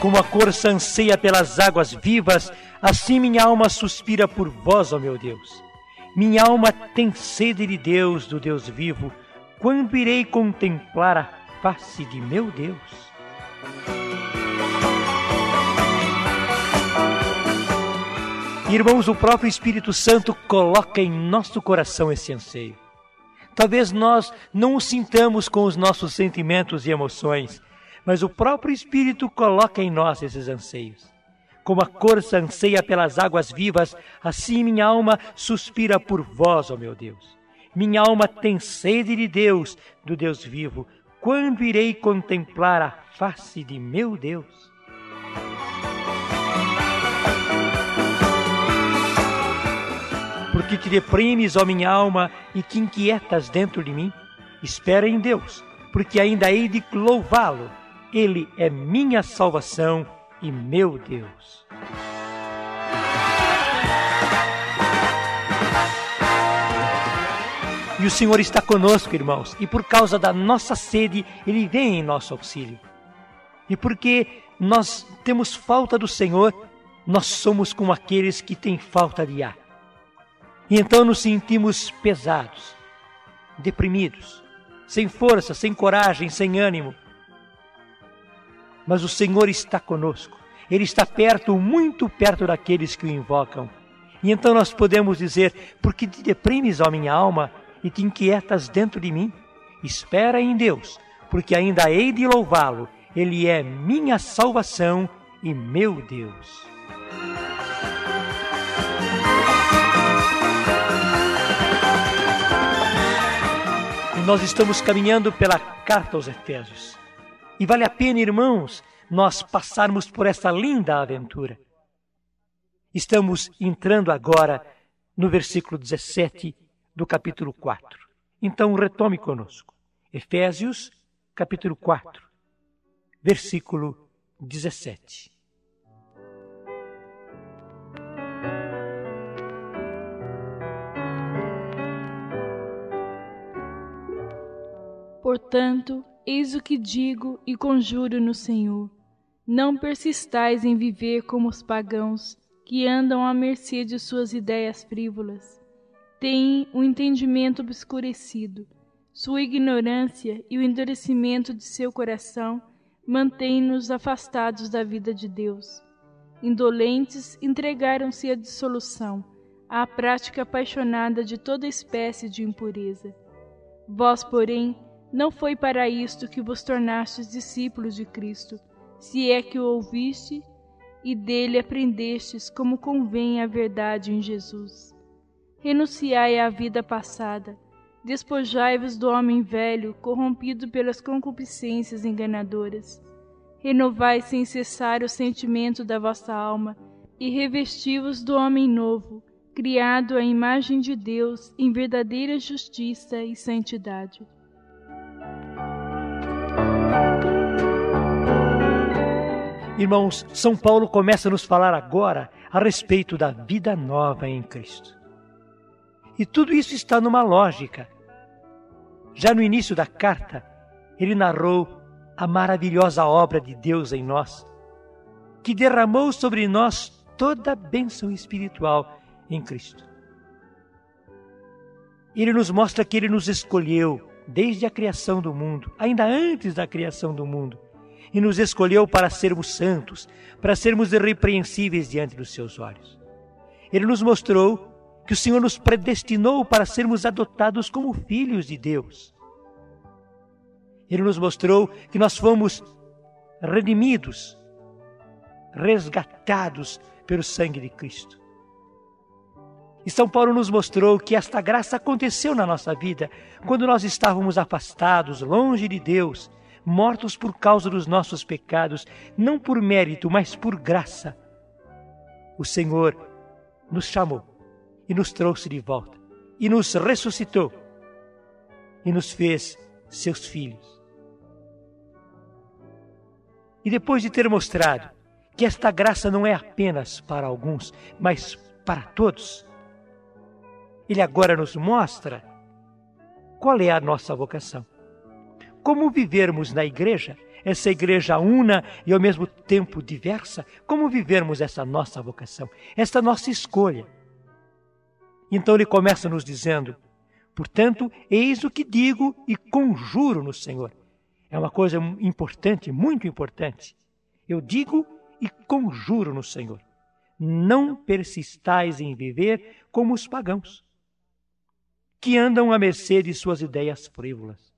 Como a corça anseia pelas águas vivas, assim minha alma suspira por vós, ó meu Deus. Minha alma tem sede de Deus, do Deus vivo. Quando irei contemplar a face de meu Deus? Irmãos, o próprio Espírito Santo coloca em nosso coração esse anseio. Talvez nós não o sintamos com os nossos sentimentos e emoções, mas o próprio Espírito coloca em nós esses anseios. Como a corça anseia pelas águas vivas, assim minha alma suspira por vós, ó meu Deus. Minha alma tem sede de Deus, do Deus vivo. Quando irei contemplar a face de meu Deus? Porque te deprimes, ó minha alma, e te inquietas dentro de mim? Espera em Deus, porque ainda hei de louvá-lo ele é minha salvação e meu Deus. E o Senhor está conosco, irmãos, e por causa da nossa sede, Ele vem em nosso auxílio. E porque nós temos falta do Senhor, nós somos como aqueles que têm falta de ar. E então nos sentimos pesados, deprimidos, sem força, sem coragem, sem ânimo mas o Senhor está conosco. Ele está perto, muito perto daqueles que o invocam. E então nós podemos dizer: Porque te deprimes, ó minha alma, e te inquietas dentro de mim? Espera em Deus, porque ainda hei de louvá-lo. Ele é minha salvação e meu Deus. E nós estamos caminhando pela carta aos Efésios. E vale a pena, irmãos, nós passarmos por essa linda aventura. Estamos entrando agora no versículo 17 do capítulo 4. Então retome conosco. Efésios, capítulo 4, versículo 17. Portanto, Eis o que digo e conjuro no Senhor: não persistais em viver como os pagãos, que andam à mercê de suas ideias frívolas. Têm o entendimento obscurecido. Sua ignorância e o endurecimento de seu coração mantêm-nos afastados da vida de Deus. Indolentes entregaram-se à dissolução, à prática apaixonada de toda espécie de impureza. Vós, porém, não foi para isto que vos tornastes discípulos de Cristo, se é que o ouviste e dele aprendestes como convém a verdade em Jesus. Renunciai à vida passada, despojai-vos do homem velho, corrompido pelas concupiscências enganadoras. Renovai sem cessar o sentimento da vossa alma e revesti-vos do homem novo, criado à imagem de Deus em verdadeira justiça e santidade. Irmãos, São Paulo começa a nos falar agora a respeito da vida nova em Cristo. E tudo isso está numa lógica. Já no início da carta, ele narrou a maravilhosa obra de Deus em nós, que derramou sobre nós toda a bênção espiritual em Cristo. Ele nos mostra que ele nos escolheu desde a criação do mundo, ainda antes da criação do mundo, e nos escolheu para sermos santos, para sermos irrepreensíveis diante dos seus olhos. Ele nos mostrou que o Senhor nos predestinou para sermos adotados como filhos de Deus. Ele nos mostrou que nós fomos redimidos, resgatados pelo sangue de Cristo. E São Paulo nos mostrou que esta graça aconteceu na nossa vida quando nós estávamos afastados, longe de Deus, mortos por causa dos nossos pecados, não por mérito, mas por graça. O Senhor nos chamou e nos trouxe de volta, e nos ressuscitou, e nos fez seus filhos. E depois de ter mostrado que esta graça não é apenas para alguns, mas para todos, Ele agora nos mostra qual é a nossa vocação como vivermos na igreja essa igreja una e ao mesmo tempo diversa? Como vivermos essa nossa vocação, essa nossa escolha? Então ele começa nos dizendo: Portanto, eis o que digo e conjuro no Senhor. É uma coisa importante, muito importante. Eu digo e conjuro no Senhor. Não persistais em viver como os pagãos, que andam à mercê de suas ideias frívolas.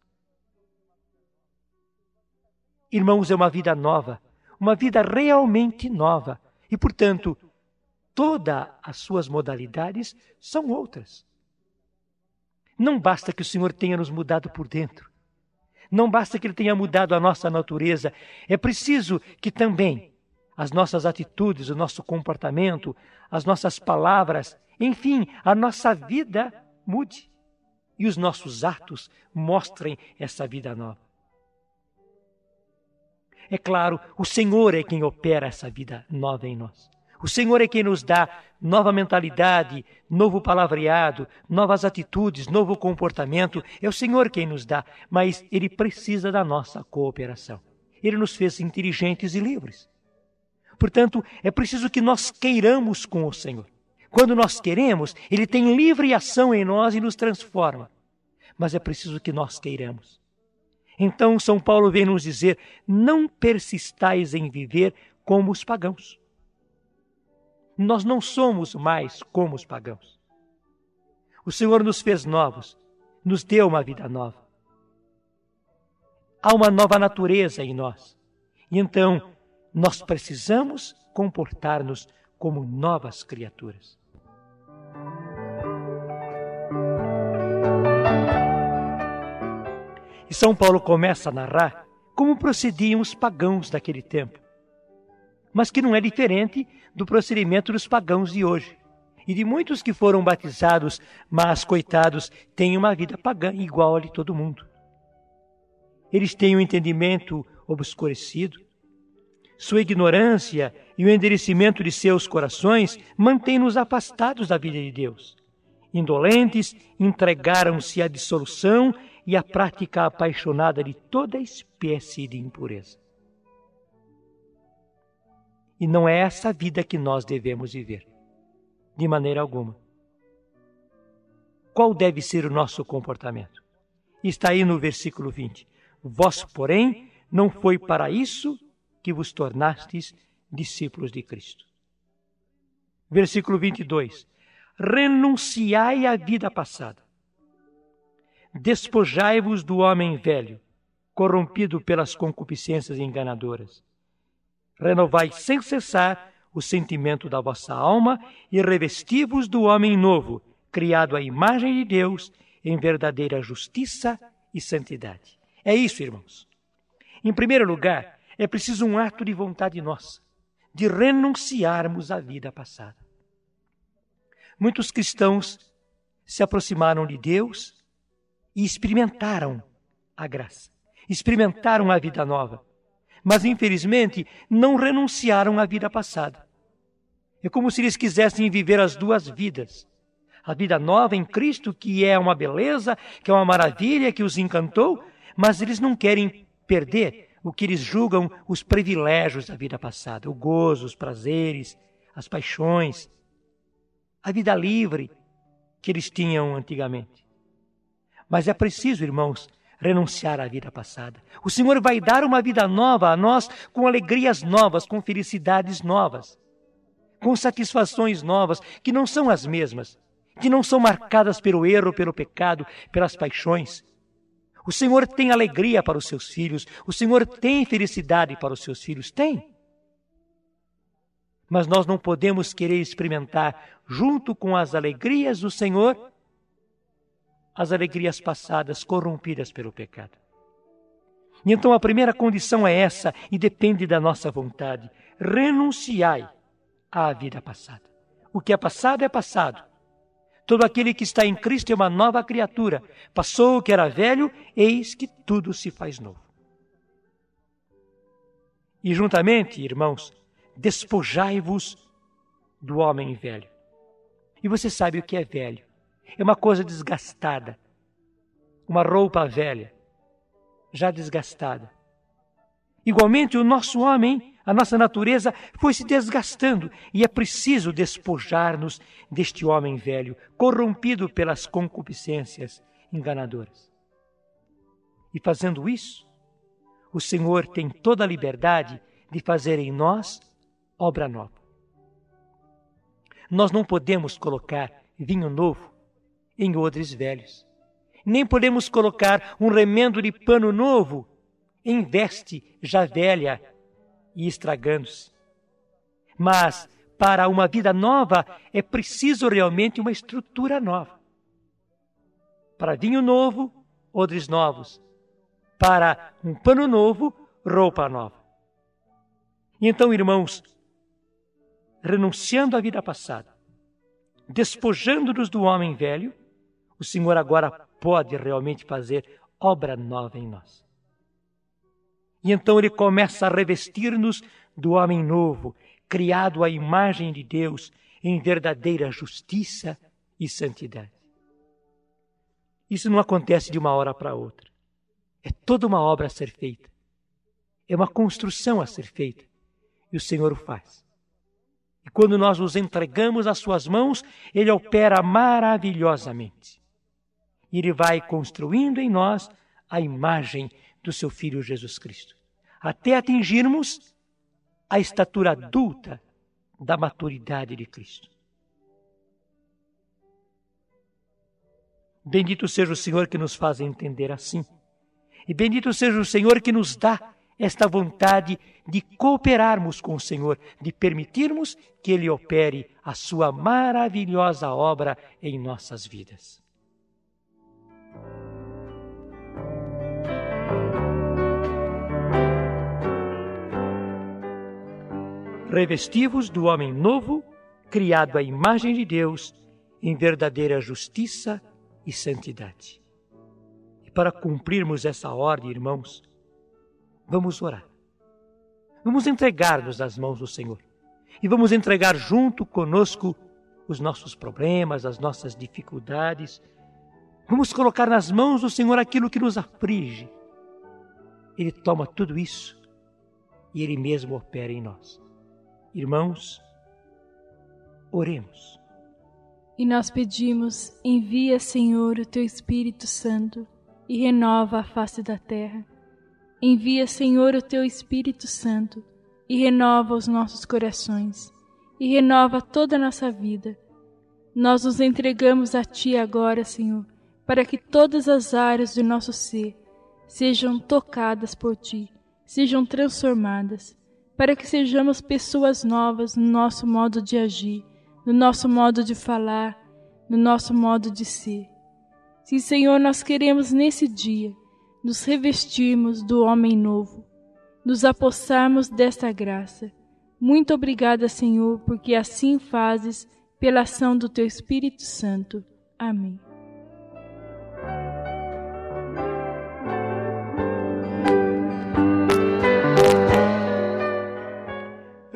Irmãos, é uma vida nova, uma vida realmente nova. E, portanto, todas as suas modalidades são outras. Não basta que o Senhor tenha nos mudado por dentro. Não basta que Ele tenha mudado a nossa natureza. É preciso que também as nossas atitudes, o nosso comportamento, as nossas palavras, enfim, a nossa vida mude. E os nossos atos mostrem essa vida nova. É claro, o Senhor é quem opera essa vida nova em nós. O Senhor é quem nos dá nova mentalidade, novo palavreado, novas atitudes, novo comportamento. É o Senhor quem nos dá, mas Ele precisa da nossa cooperação. Ele nos fez inteligentes e livres. Portanto, é preciso que nós queiramos com o Senhor. Quando nós queremos, Ele tem livre ação em nós e nos transforma. Mas é preciso que nós queiramos. Então, São Paulo vem nos dizer: não persistais em viver como os pagãos. Nós não somos mais como os pagãos. O Senhor nos fez novos, nos deu uma vida nova. Há uma nova natureza em nós. E então, nós precisamos comportar-nos como novas criaturas. E São Paulo começa a narrar como procediam os pagãos daquele tempo, mas que não é diferente do procedimento dos pagãos de hoje. E de muitos que foram batizados, mas, coitados, têm uma vida pagã igual a de todo mundo. Eles têm o um entendimento obscurecido, sua ignorância e o endurecimento de seus corações mantêm-nos afastados da vida de Deus. Indolentes, entregaram-se à dissolução e a prática apaixonada de toda espécie de impureza. E não é essa vida que nós devemos viver, de maneira alguma. Qual deve ser o nosso comportamento? Está aí no versículo 20. Vós, porém, não foi para isso que vos tornastes discípulos de Cristo. Versículo 22. Renunciai à vida passada Despojai-vos do homem velho, corrompido pelas concupiscências enganadoras. Renovai sem cessar o sentimento da vossa alma e revesti-vos do homem novo, criado à imagem de Deus, em verdadeira justiça e santidade. É isso, irmãos. Em primeiro lugar, é preciso um ato de vontade nossa, de renunciarmos à vida passada. Muitos cristãos se aproximaram de Deus e experimentaram a graça, experimentaram a vida nova. Mas, infelizmente, não renunciaram à vida passada. É como se eles quisessem viver as duas vidas. A vida nova em Cristo, que é uma beleza, que é uma maravilha, que os encantou, mas eles não querem perder o que eles julgam os privilégios da vida passada, o gozo, os prazeres, as paixões, a vida livre que eles tinham antigamente. Mas é preciso, irmãos, renunciar à vida passada. O Senhor vai dar uma vida nova a nós com alegrias novas, com felicidades novas, com satisfações novas, que não são as mesmas, que não são marcadas pelo erro, pelo pecado, pelas paixões. O Senhor tem alegria para os seus filhos, o Senhor tem felicidade para os seus filhos, tem. Mas nós não podemos querer experimentar, junto com as alegrias do Senhor, as alegrias passadas corrompidas pelo pecado. E então a primeira condição é essa e depende da nossa vontade. Renunciai à vida passada. O que é passado é passado. Todo aquele que está em Cristo é uma nova criatura. Passou o que era velho, eis que tudo se faz novo. E juntamente, irmãos, despojai-vos do homem velho. E você sabe o que é velho? É uma coisa desgastada. Uma roupa velha, já desgastada. Igualmente, o nosso homem, a nossa natureza, foi se desgastando e é preciso despojar-nos deste homem velho, corrompido pelas concupiscências enganadoras. E fazendo isso, o Senhor tem toda a liberdade de fazer em nós obra nova. Nós não podemos colocar vinho novo em odres velhos. Nem podemos colocar um remendo de pano novo em veste já velha e estragando-se. Mas para uma vida nova é preciso realmente uma estrutura nova. Para vinho novo, odres novos. Para um pano novo, roupa nova. E então, irmãos, renunciando à vida passada, despojando-nos do homem velho, o Senhor agora pode realmente fazer obra nova em nós. E então ele começa a revestir-nos do homem novo, criado à imagem de Deus em verdadeira justiça e santidade. Isso não acontece de uma hora para outra. É toda uma obra a ser feita. É uma construção a ser feita. E o Senhor o faz. E quando nós nos entregamos às suas mãos, ele opera maravilhosamente. E ele vai construindo em nós a imagem do seu Filho Jesus Cristo, até atingirmos a estatura adulta da maturidade de Cristo. Bendito seja o Senhor que nos faz entender assim. E bendito seja o Senhor que nos dá esta vontade de cooperarmos com o Senhor, de permitirmos que Ele opere a sua maravilhosa obra em nossas vidas. Revestivos do homem novo, criado à imagem de Deus, em verdadeira justiça e santidade. E para cumprirmos essa ordem, irmãos, Vamos orar. Vamos entregar-nos nas mãos do Senhor. E vamos entregar junto conosco os nossos problemas, as nossas dificuldades. Vamos colocar nas mãos do Senhor aquilo que nos aflige. Ele toma tudo isso e Ele mesmo opera em nós. Irmãos, oremos. E nós pedimos: envia, Senhor, o teu Espírito Santo e renova a face da terra Envia, Senhor, o teu Espírito Santo e renova os nossos corações e renova toda a nossa vida. Nós nos entregamos a Ti agora, Senhor, para que todas as áreas do nosso ser sejam tocadas por Ti, sejam transformadas, para que sejamos pessoas novas no nosso modo de agir, no nosso modo de falar, no nosso modo de ser. Sim, Senhor, nós queremos nesse dia nos revestirmos do homem novo, nos apossarmos desta graça. Muito obrigada, Senhor, porque assim fazes pela ação do teu Espírito Santo. Amém.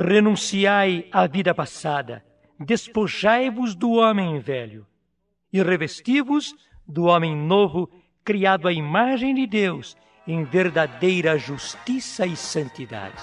Renunciai à vida passada, despojai-vos do homem velho e revesti-vos do homem novo criado à imagem de Deus em verdadeira justiça e santidade.